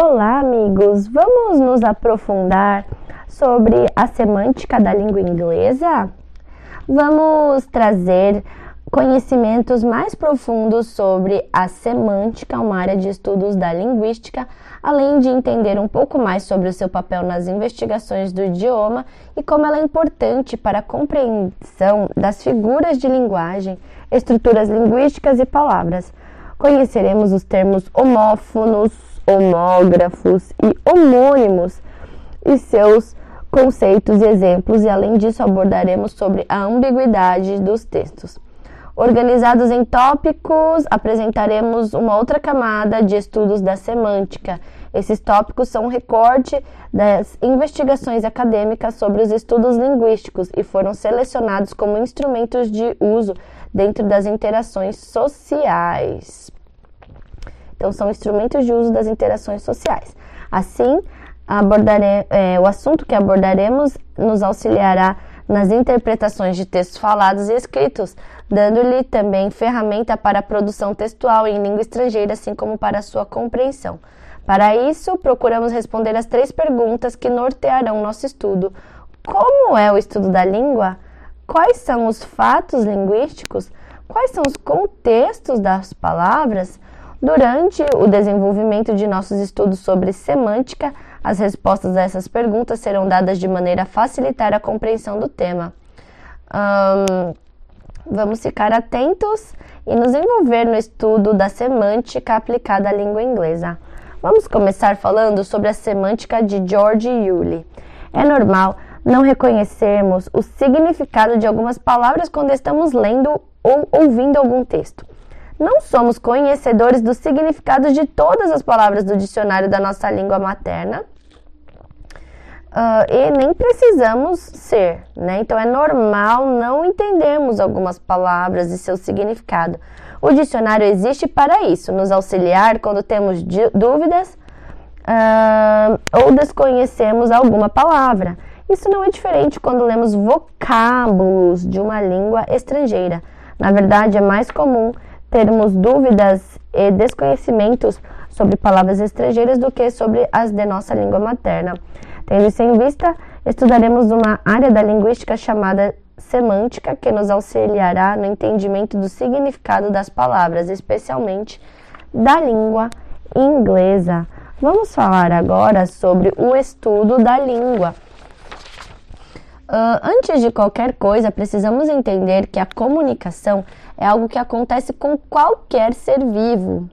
Olá, amigos! Vamos nos aprofundar sobre a semântica da língua inglesa? Vamos trazer conhecimentos mais profundos sobre a semântica, uma área de estudos da linguística, além de entender um pouco mais sobre o seu papel nas investigações do idioma e como ela é importante para a compreensão das figuras de linguagem, estruturas linguísticas e palavras. Conheceremos os termos homófonos, homógrafos e homônimos e seus conceitos e exemplos, e além disso abordaremos sobre a ambiguidade dos textos. Organizados em tópicos, apresentaremos uma outra camada de estudos da semântica. Esses tópicos são um recorte das investigações acadêmicas sobre os estudos linguísticos e foram selecionados como instrumentos de uso dentro das interações sociais. Então, são instrumentos de uso das interações sociais. Assim, abordare, é, o assunto que abordaremos nos auxiliará nas interpretações de textos falados e escritos, dando-lhe também ferramenta para a produção textual em língua estrangeira, assim como para sua compreensão. Para isso, procuramos responder as três perguntas que nortearão nosso estudo: Como é o estudo da língua? Quais são os fatos linguísticos? Quais são os contextos das palavras? Durante o desenvolvimento de nossos estudos sobre semântica, as respostas a essas perguntas serão dadas de maneira a facilitar a compreensão do tema. Um, vamos ficar atentos e nos envolver no estudo da semântica aplicada à língua inglesa. Vamos começar falando sobre a semântica de George Yulee. É normal não reconhecermos o significado de algumas palavras quando estamos lendo ou ouvindo algum texto não somos conhecedores do significado de todas as palavras do dicionário da nossa língua materna. Uh, e nem precisamos ser, né? Então é normal não entendermos algumas palavras e seu significado. O dicionário existe para isso, nos auxiliar quando temos dúvidas uh, ou desconhecemos alguma palavra. Isso não é diferente quando lemos vocábulos de uma língua estrangeira. Na verdade, é mais comum termos dúvidas e desconhecimentos sobre palavras estrangeiras do que sobre as de nossa língua materna. Tendo isso em vista, estudaremos uma área da linguística chamada semântica, que nos auxiliará no entendimento do significado das palavras, especialmente da língua inglesa. Vamos falar agora sobre o estudo da língua. Uh, antes de qualquer coisa, precisamos entender que a comunicação é algo que acontece com qualquer ser vivo.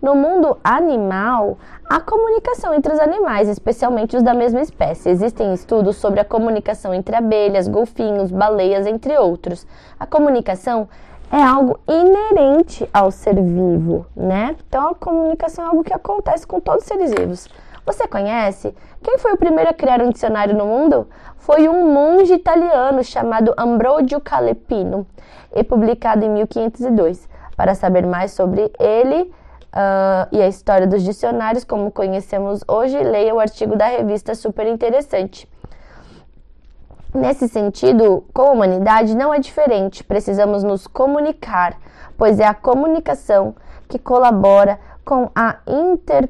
No mundo animal, há comunicação entre os animais, especialmente os da mesma espécie. Existem estudos sobre a comunicação entre abelhas, golfinhos, baleias, entre outros. A comunicação é algo inerente ao ser vivo, né? Então, a comunicação é algo que acontece com todos os seres vivos. Você conhece? Quem foi o primeiro a criar um dicionário no mundo? Foi um monge italiano chamado Ambrogio Calepino e publicado em 1502. Para saber mais sobre ele uh, e a história dos dicionários como conhecemos hoje, leia o artigo da revista Super Interessante. Nesse sentido, com a humanidade não é diferente. Precisamos nos comunicar, pois é a comunicação que colabora com a inter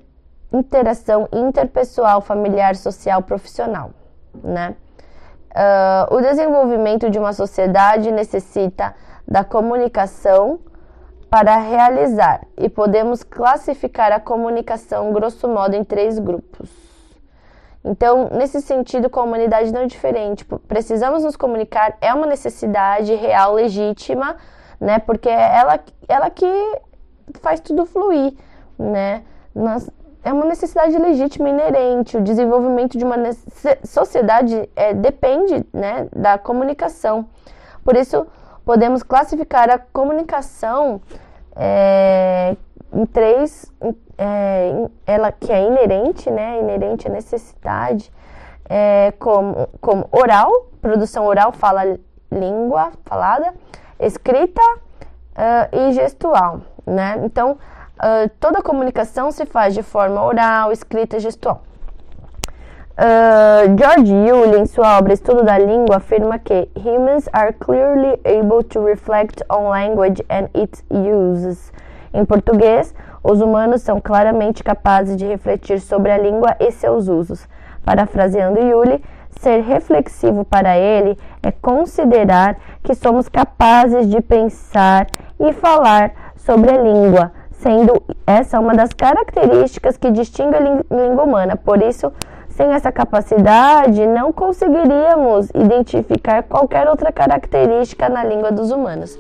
interação interpessoal, familiar, social, profissional, né? Uh, o desenvolvimento de uma sociedade necessita da comunicação para realizar e podemos classificar a comunicação grosso modo em três grupos. Então, nesse sentido, a humanidade não é diferente. Precisamos nos comunicar, é uma necessidade real, legítima, né? Porque é ela, ela que faz tudo fluir, né? Nós é uma necessidade legítima inerente. O desenvolvimento de uma sociedade é, depende né, da comunicação. Por isso, podemos classificar a comunicação é, em três, é, ela que é inerente, né, inerente à necessidade, é, como, como oral, produção oral, fala língua falada, escrita uh, e gestual, né? Então, Uh, toda comunicação se faz de forma oral, escrita e gestual. Uh, George Yulee, em sua obra Estudo da Língua, afirma que humans are clearly able to reflect on language and its uses. Em português, os humanos são claramente capazes de refletir sobre a língua e seus usos. Parafraseando Yuli, ser reflexivo para ele é considerar que somos capazes de pensar e falar sobre a língua, sendo essa uma das características que distingue a língua humana. Por isso, sem essa capacidade, não conseguiríamos identificar qualquer outra característica na língua dos humanos.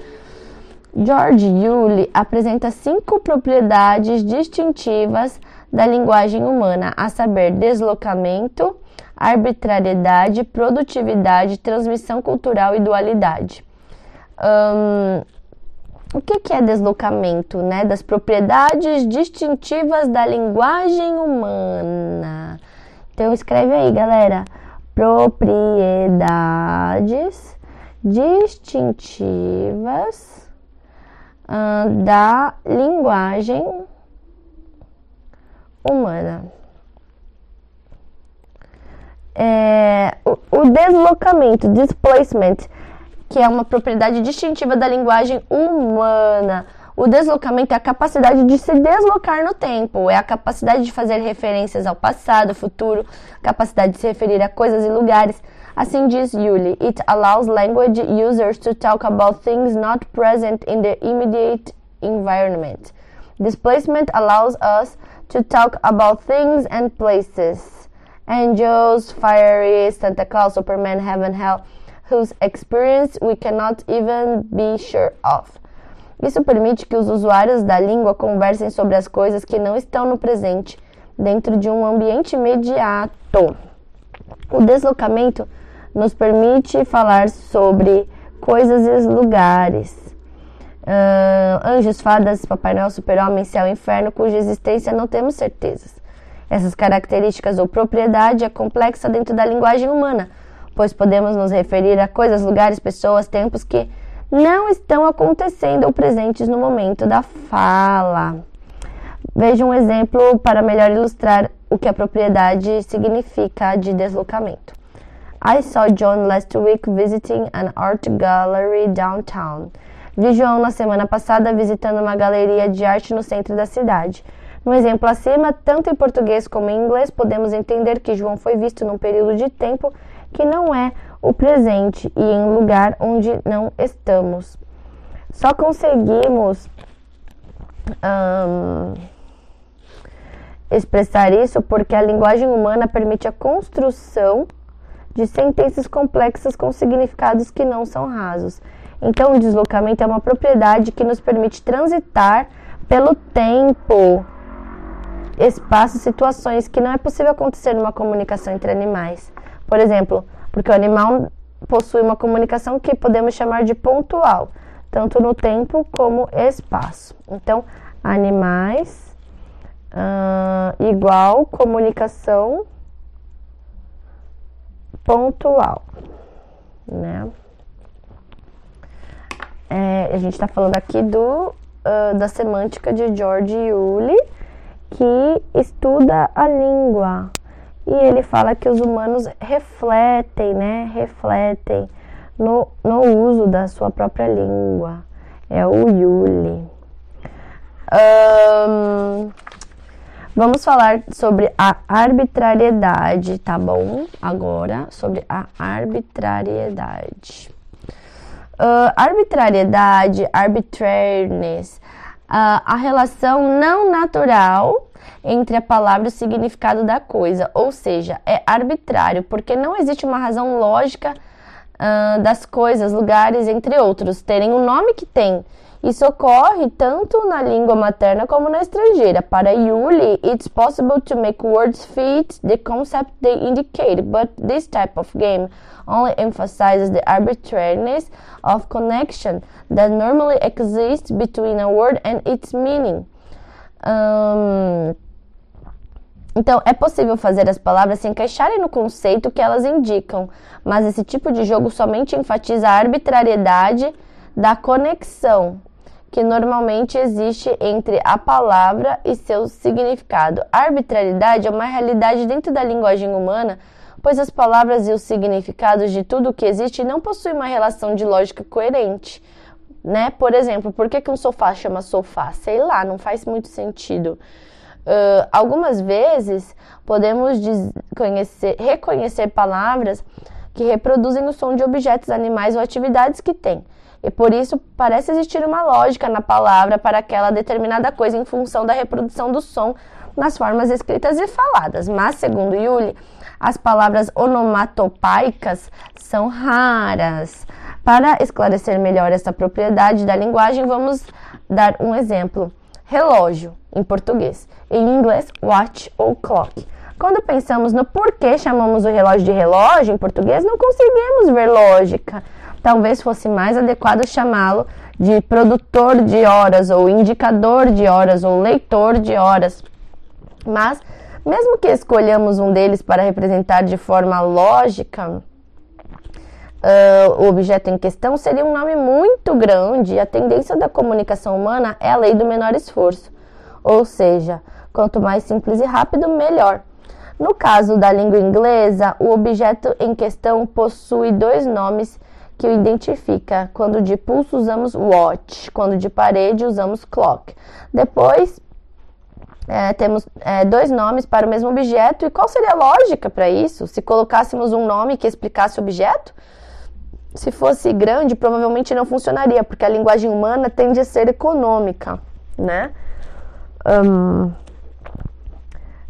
George Yulee apresenta cinco propriedades distintivas da linguagem humana, a saber, deslocamento, arbitrariedade, produtividade, transmissão cultural e dualidade. Um, o que, que é deslocamento? Né? Das propriedades distintivas da linguagem humana. Então escreve aí, galera. Propriedades distintivas uh, da linguagem humana. É, o, o deslocamento, displacement, que é uma propriedade distintiva da linguagem humana. O deslocamento é a capacidade de se deslocar no tempo, é a capacidade de fazer referências ao passado, futuro, capacidade de se referir a coisas e lugares. Assim diz Yuli, it allows language users to talk about things not present in their immediate environment. Displacement allows us to talk about things and places. Angels, fairies, Santa Claus, Superman, heaven, hell, whose experience we cannot even be sure of. Isso permite que os usuários da língua conversem sobre as coisas que não estão no presente, dentro de um ambiente imediato. O deslocamento nos permite falar sobre coisas e lugares. Uh, anjos, fadas, Papai Noel, Super-Homem, Céu Inferno, cuja existência não temos certezas. Essas características ou propriedade é complexa dentro da linguagem humana, pois podemos nos referir a coisas, lugares, pessoas, tempos que não estão acontecendo ou presentes no momento da fala. Veja um exemplo para melhor ilustrar o que a propriedade significa de deslocamento. I saw John last week visiting an art gallery downtown. Vi João na semana passada visitando uma galeria de arte no centro da cidade. No exemplo acima, tanto em português como em inglês, podemos entender que João foi visto num período de tempo que não é o presente e em lugar onde não estamos. Só conseguimos expressar isso porque a linguagem humana permite a construção de sentenças complexas com significados que não são rasos. Então, o deslocamento é uma propriedade que nos permite transitar pelo tempo, espaço, situações que não é possível acontecer numa comunicação entre animais. Por exemplo, porque o animal possui uma comunicação que podemos chamar de pontual, tanto no tempo como espaço. Então, animais uh, igual comunicação pontual, né? É, a gente está falando aqui do uh, da semântica de George Yulee, que estuda a língua, e ele fala que os humanos refletem, né? Refletem no, no uso da sua própria língua. É o Yuli. Um, vamos falar sobre a arbitrariedade, tá bom? Agora, sobre a arbitrariedade. Uh, arbitrariedade, arbitrariness, uh, a relação não natural entre a palavra e o significado da coisa, ou seja, é arbitrário, porque não existe uma razão lógica uh, das coisas, lugares, entre outros, terem o nome que tem. Isso ocorre tanto na língua materna como na estrangeira. Para Yuli, it's possible to make words fit the concept they indicate, but this type of game only emphasizes the arbitrariness of connection that normally exists between a word and its meaning. Um, então, é possível fazer as palavras se encaixarem no conceito que elas indicam, mas esse tipo de jogo somente enfatiza a arbitrariedade da conexão que normalmente existe entre a palavra e seu significado. A arbitrariedade é uma realidade dentro da linguagem humana, pois as palavras e os significados de tudo o que existe não possuem uma relação de lógica coerente. né? Por exemplo, por que, que um sofá chama sofá? Sei lá, não faz muito sentido. Uh, algumas vezes podemos conhecer, reconhecer palavras que reproduzem o som de objetos, animais ou atividades que têm. E por isso parece existir uma lógica na palavra para aquela determinada coisa em função da reprodução do som nas formas escritas e faladas. Mas, segundo Yuli, as palavras onomatopaicas são raras. Para esclarecer melhor essa propriedade da linguagem, vamos dar um exemplo. Relógio, em português. Em inglês, watch ou clock. Quando pensamos no porquê chamamos o relógio de relógio em português, não conseguimos ver lógica. Talvez fosse mais adequado chamá-lo de produtor de horas, ou indicador de horas, ou leitor de horas. Mas, mesmo que escolhamos um deles para representar de forma lógica, uh, o objeto em questão seria um nome muito grande a tendência da comunicação humana é a lei do menor esforço. Ou seja, quanto mais simples e rápido, melhor. No caso da língua inglesa, o objeto em questão possui dois nomes que o identifica. Quando de pulso usamos watch, quando de parede usamos clock. Depois é, temos é, dois nomes para o mesmo objeto. E qual seria a lógica para isso? Se colocássemos um nome que explicasse o objeto? Se fosse grande, provavelmente não funcionaria, porque a linguagem humana tende a ser econômica, né?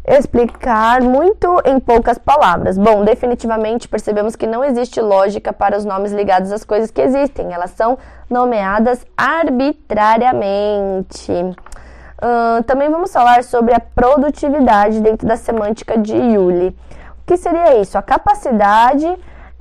Explicar muito em poucas palavras. Bom, definitivamente percebemos que não existe lógica para os nomes ligados às coisas que existem, elas são nomeadas arbitrariamente. Também vamos falar sobre a produtividade dentro da semântica de Yuli. O que seria isso? A capacidade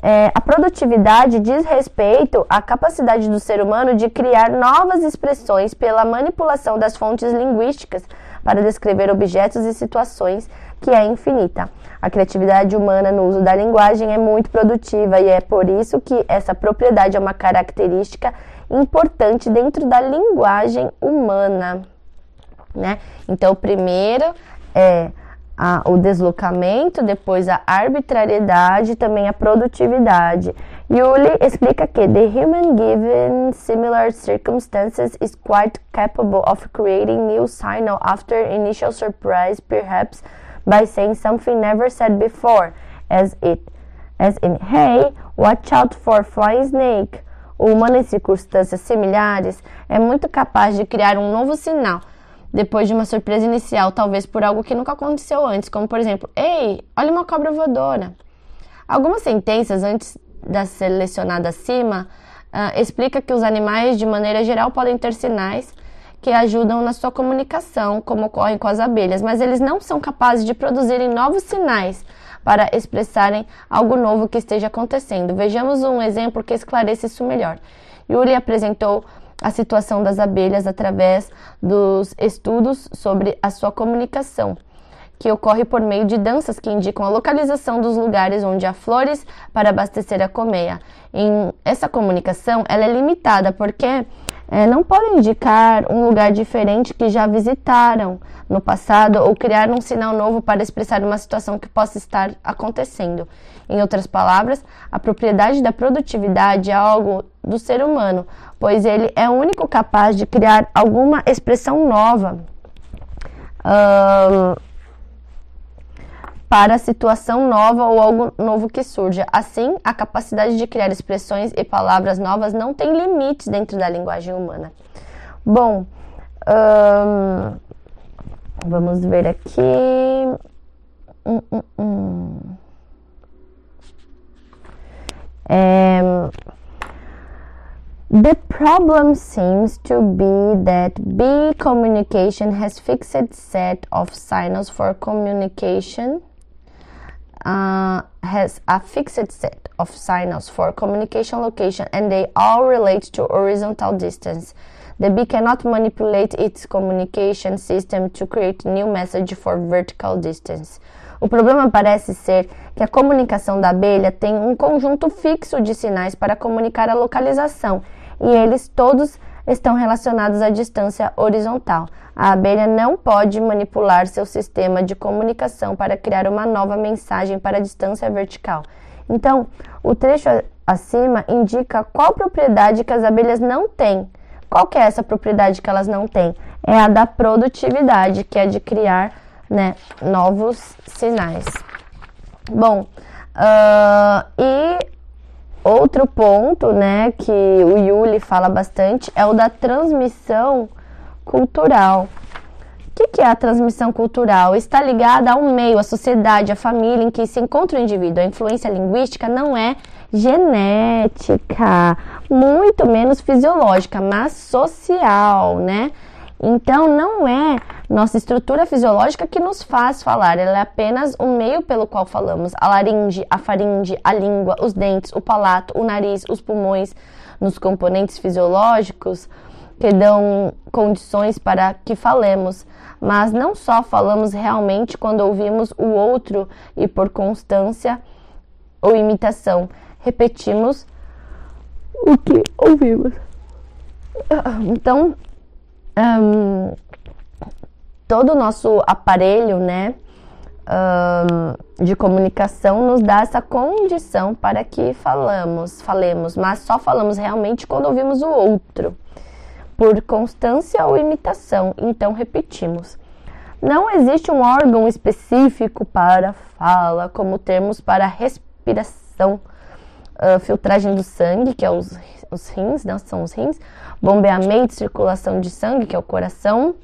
é, a produtividade diz respeito à capacidade do ser humano de criar novas expressões pela manipulação das fontes linguísticas para descrever objetos e situações, que é infinita. A criatividade humana no uso da linguagem é muito produtiva e é por isso que essa propriedade é uma característica importante dentro da linguagem humana. Né? Então, primeiro é a, o deslocamento, depois a arbitrariedade e também a produtividade. Yuli explica que the human given similar circumstances is quite capable of creating new signal after initial surprise, perhaps by saying something never said before, as it as in hey, watch out for flying snake. O humano em circunstâncias similares é muito capaz de criar um novo sinal depois de uma surpresa inicial, talvez por algo que nunca aconteceu antes, como por exemplo, ei, olha uma cobra voadora. Algumas sentenças antes da selecionada acima uh, explica que os animais, de maneira geral, podem ter sinais que ajudam na sua comunicação, como ocorre com as abelhas, mas eles não são capazes de produzirem novos sinais para expressarem algo novo que esteja acontecendo. Vejamos um exemplo que esclarece isso melhor. Yuri apresentou a situação das abelhas através dos estudos sobre a sua comunicação, que ocorre por meio de danças que indicam a localização dos lugares onde há flores para abastecer a colmeia. Em essa comunicação, ela é limitada porque é, não podem indicar um lugar diferente que já visitaram no passado ou criar um sinal novo para expressar uma situação que possa estar acontecendo. Em outras palavras, a propriedade da produtividade é algo do ser humano, pois ele é o único capaz de criar alguma expressão nova para a situação nova ou algo novo que surja. Assim, a capacidade de criar expressões e palavras novas não tem limites dentro da linguagem humana. Bom, vamos ver aqui. Hum, hum, hum. É, The problem seems to be that B communication has fixed set of signals for communication uh, has a fixed set of signals for communication location and they all relate to horizontal distance. The bee cannot manipulate its communication system to create new message for vertical distance. O problema parece ser que a comunicação da abelha tem um conjunto fixo de sinais para comunicar a localização e eles todos estão relacionados à distância horizontal. A abelha não pode manipular seu sistema de comunicação para criar uma nova mensagem para a distância vertical. Então, o trecho acima indica qual propriedade que as abelhas não têm Qual que é essa propriedade que elas não têm? É a da produtividade, que é de criar né, novos sinais. Bom, uh, e outro ponto, né, que o Yuli fala bastante é o da transmissão cultural. O que, que é a transmissão cultural? Está ligada ao meio, à sociedade, à família em que se encontra o indivíduo. A influência linguística não é genética, muito menos fisiológica, mas social, né? Então, não é nossa estrutura fisiológica que nos faz falar, ela é apenas o meio pelo qual falamos. A laringe, a faringe, a língua, os dentes, o palato, o nariz, os pulmões, nos componentes fisiológicos que dão condições para que falemos. Mas não só falamos realmente quando ouvimos o outro e por constância ou imitação, repetimos o que ouvimos. Então, um, todo o nosso aparelho, né, um, de comunicação nos dá essa condição para que falamos, falemos, mas só falamos realmente quando ouvimos o outro, por constância ou imitação. Então repetimos. Não existe um órgão específico para fala, como termos para respiração, uh, filtragem do sangue, que é os, os rins, né, são os rins, bombeamento, circulação de sangue, que é o coração,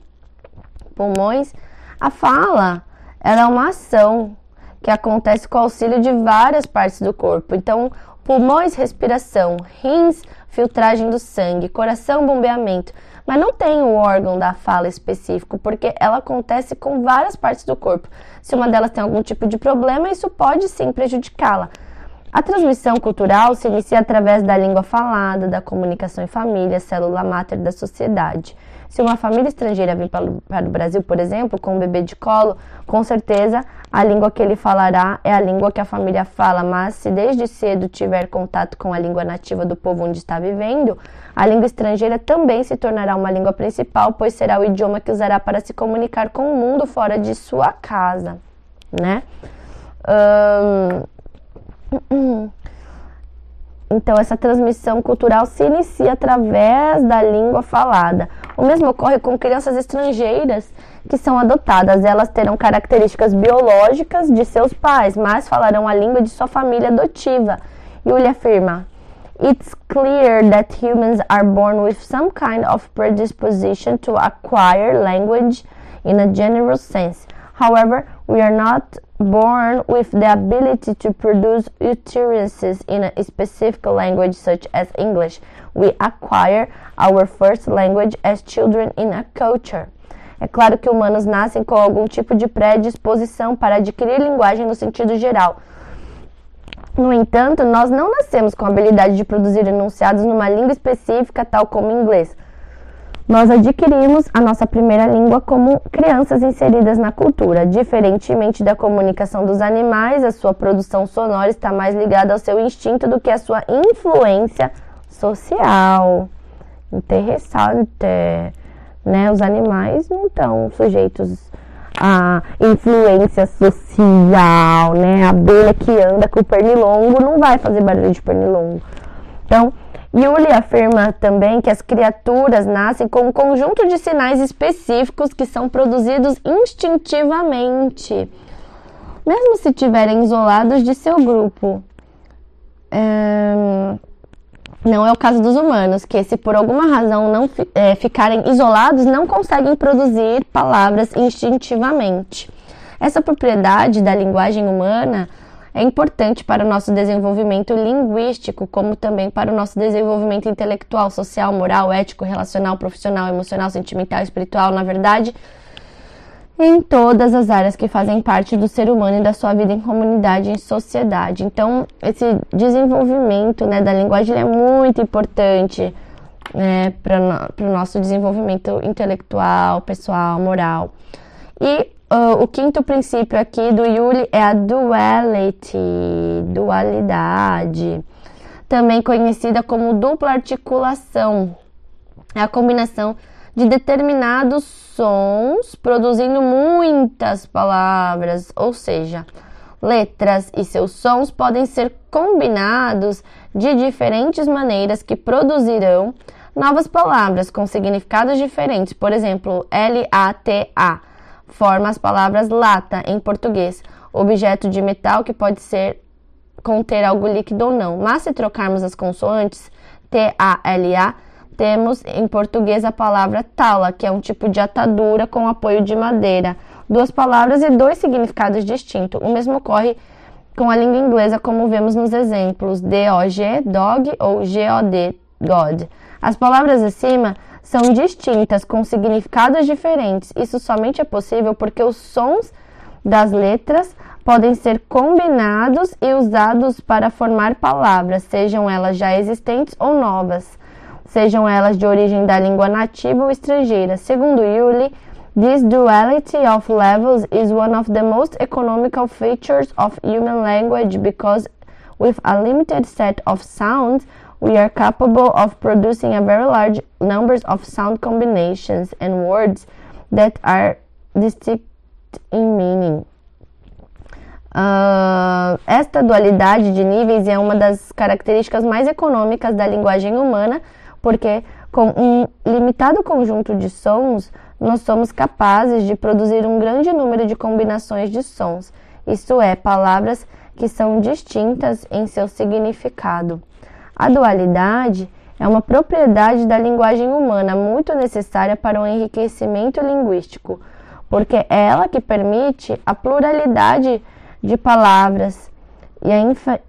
pulmões. A fala, ela é uma ação que acontece com o auxílio de várias partes do corpo. Então, pulmões, respiração, rins, filtragem do sangue, coração, bombeamento. Mas não tem o órgão da fala específico, porque ela acontece com várias partes do corpo. Se uma delas tem algum tipo de problema, isso pode sim prejudicá-la. A transmissão cultural se inicia através da língua falada, da comunicação em família, célula máter da sociedade. Se uma família estrangeira vir para o Brasil, por exemplo, com um bebê de colo, com certeza a língua que ele falará é a língua que a família fala, mas se desde cedo tiver contato com a língua nativa do povo onde está vivendo, a língua estrangeira também se tornará uma língua principal, pois será o idioma que usará para se comunicar com o mundo fora de sua casa, né? Um, então, essa transmissão cultural se inicia através da língua falada. O mesmo ocorre com crianças estrangeiras que são adotadas. Elas terão características biológicas de seus pais, mas falarão a língua de sua família adotiva. Yuli afirma: It's clear that humans are born with some kind of predisposition to acquire language in a general sense. However, we are not born with the ability to produce utterances in a specific language such as English. We acquire our first language as children in a culture. É claro que humanos nascem com algum tipo de predisposição para adquirir linguagem no sentido geral. No entanto, nós não nascemos com a habilidade de produzir enunciados numa língua específica, tal como inglês. Nós adquirimos a nossa primeira língua como crianças inseridas na cultura. Diferentemente da comunicação dos animais, a sua produção sonora está mais ligada ao seu instinto do que à sua influência social. Interessante. Né? Os animais não estão sujeitos a influência social, né? A abelha que anda com o pernilongo não vai fazer barulho de pernilongo. Então, Yuli afirma também que as criaturas nascem com um conjunto de sinais específicos que são produzidos instintivamente, mesmo se estiverem isolados de seu grupo. É... Não é o caso dos humanos, que se por alguma razão não é, ficarem isolados, não conseguem produzir palavras instintivamente. Essa propriedade da linguagem humana é importante para o nosso desenvolvimento linguístico, como também para o nosso desenvolvimento intelectual, social, moral, ético, relacional, profissional, emocional, sentimental, espiritual, na verdade, em todas as áreas que fazem parte do ser humano e da sua vida em comunidade em sociedade. Então, esse desenvolvimento né, da linguagem é muito importante né, para o nosso desenvolvimento intelectual, pessoal, moral. E Uh, o quinto princípio aqui do Yuli é a duality, dualidade, também conhecida como dupla articulação. É a combinação de determinados sons produzindo muitas palavras, ou seja, letras e seus sons podem ser combinados de diferentes maneiras que produzirão Novas palavras com significados diferentes, por exemplo, L-A-T-A, forma as palavras lata em português, objeto de metal que pode ser conter algo líquido ou não. Mas se trocarmos as consoantes T-A-L-A, temos em português a palavra tala, que é um tipo de atadura com apoio de madeira. Duas palavras e dois significados distintos. O mesmo ocorre com a língua inglesa, como vemos nos exemplos D-O-G, dog, ou G-O-D, God. As palavras acima são distintas, com significados diferentes. Isso somente é possível porque os sons das letras podem ser combinados e usados para formar palavras, sejam elas já existentes ou novas, sejam elas de origem da língua nativa ou estrangeira. Segundo Yuli, this duality of levels is one of the most economical features of human language because with a limited set of sounds, we are capable of producing a very large numbers of sound combinations and words that are distinct in meaning. Uh, esta dualidade de níveis é uma das características mais econômicas da linguagem humana, porque com um limitado conjunto de sons, nós somos capazes de produzir um grande número de combinações de sons, isto é, palavras que são distintas em seu significado. A dualidade é uma propriedade da linguagem humana muito necessária para o enriquecimento linguístico, porque é ela que permite a pluralidade de palavras e a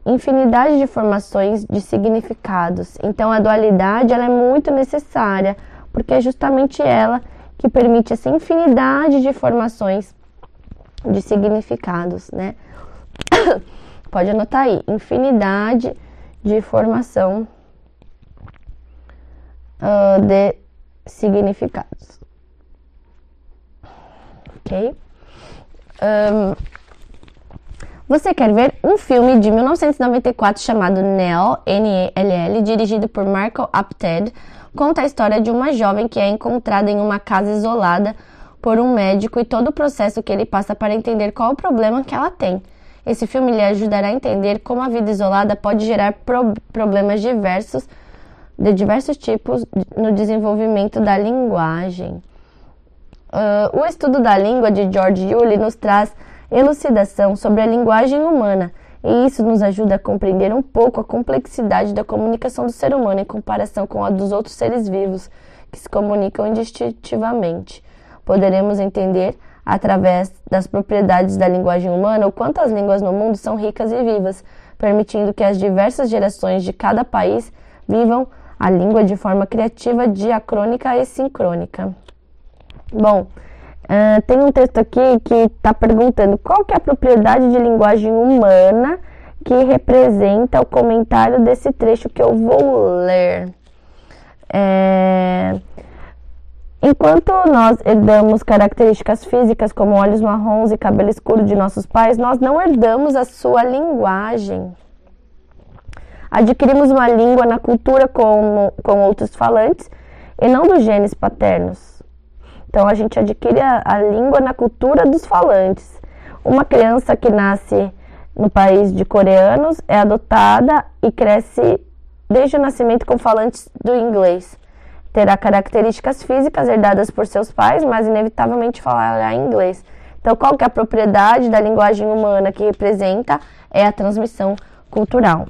infinidade de formações de significados. Então a dualidade ela é muito necessária, porque é justamente ela que permite essa infinidade de formações de significados, né? Pode anotar aí, infinidade de formação uh, de significados. Ok? Um, você quer ver um filme de 1994 chamado Nell, N-E-L-L, dirigido por Marco Apted, conta a história de uma jovem que é encontrada em uma casa isolada por um médico e todo o processo que ele passa para entender qual o problema que ela tem. Esse filme lhe ajudará a entender como a vida isolada pode gerar pro problemas diversos, de diversos tipos no desenvolvimento da linguagem. Uh, o estudo da língua de George Yulee nos traz elucidação sobre a linguagem humana, e isso nos ajuda a compreender um pouco a complexidade da comunicação do ser humano em comparação com a dos outros seres vivos que se comunicam indistintivamente. Poderemos entender, através das propriedades da linguagem humana, o quanto as línguas no mundo são ricas e vivas, permitindo que as diversas gerações de cada país vivam a língua de forma criativa, diacrônica e sincrônica. Bom, Uh, tem um texto aqui que está perguntando qual que é a propriedade de linguagem humana que representa o comentário desse trecho que eu vou ler. É... Enquanto nós herdamos características físicas como olhos marrons e cabelo escuro de nossos pais, nós não herdamos a sua linguagem. Adquirimos uma língua na cultura com, com outros falantes e não dos genes paternos. Então a gente adquire a, a língua na cultura dos falantes. Uma criança que nasce no país de coreanos é adotada e cresce desde o nascimento com falantes do inglês. Terá características físicas herdadas por seus pais, mas inevitavelmente falará inglês. Então, qual que é a propriedade da linguagem humana que representa? É a transmissão cultural.